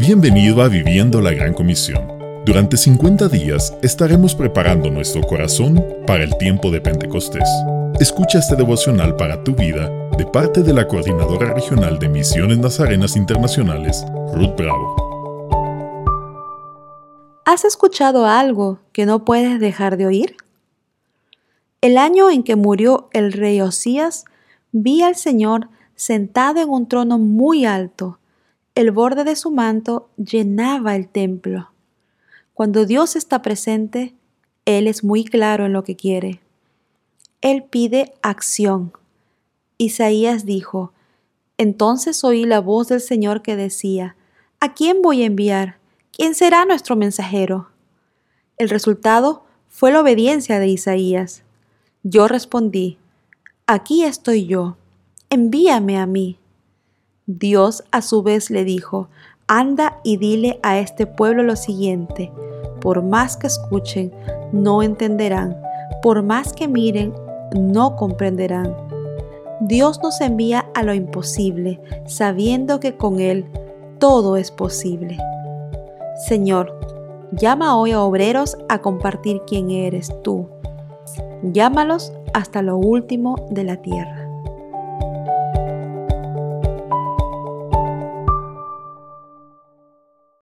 Bienvenido a Viviendo la Gran Comisión. Durante 50 días estaremos preparando nuestro corazón para el tiempo de Pentecostés. Escucha este devocional para tu vida de parte de la Coordinadora Regional de Misiones Nazarenas Internacionales, Ruth Bravo. ¿Has escuchado algo que no puedes dejar de oír? El año en que murió el rey Osías, vi al Señor sentado en un trono muy alto el borde de su manto llenaba el templo. Cuando Dios está presente, Él es muy claro en lo que quiere. Él pide acción. Isaías dijo, Entonces oí la voz del Señor que decía, ¿A quién voy a enviar? ¿Quién será nuestro mensajero? El resultado fue la obediencia de Isaías. Yo respondí, Aquí estoy yo, envíame a mí. Dios a su vez le dijo, anda y dile a este pueblo lo siguiente, por más que escuchen, no entenderán, por más que miren, no comprenderán. Dios nos envía a lo imposible, sabiendo que con Él todo es posible. Señor, llama hoy a obreros a compartir quién eres tú. Llámalos hasta lo último de la tierra.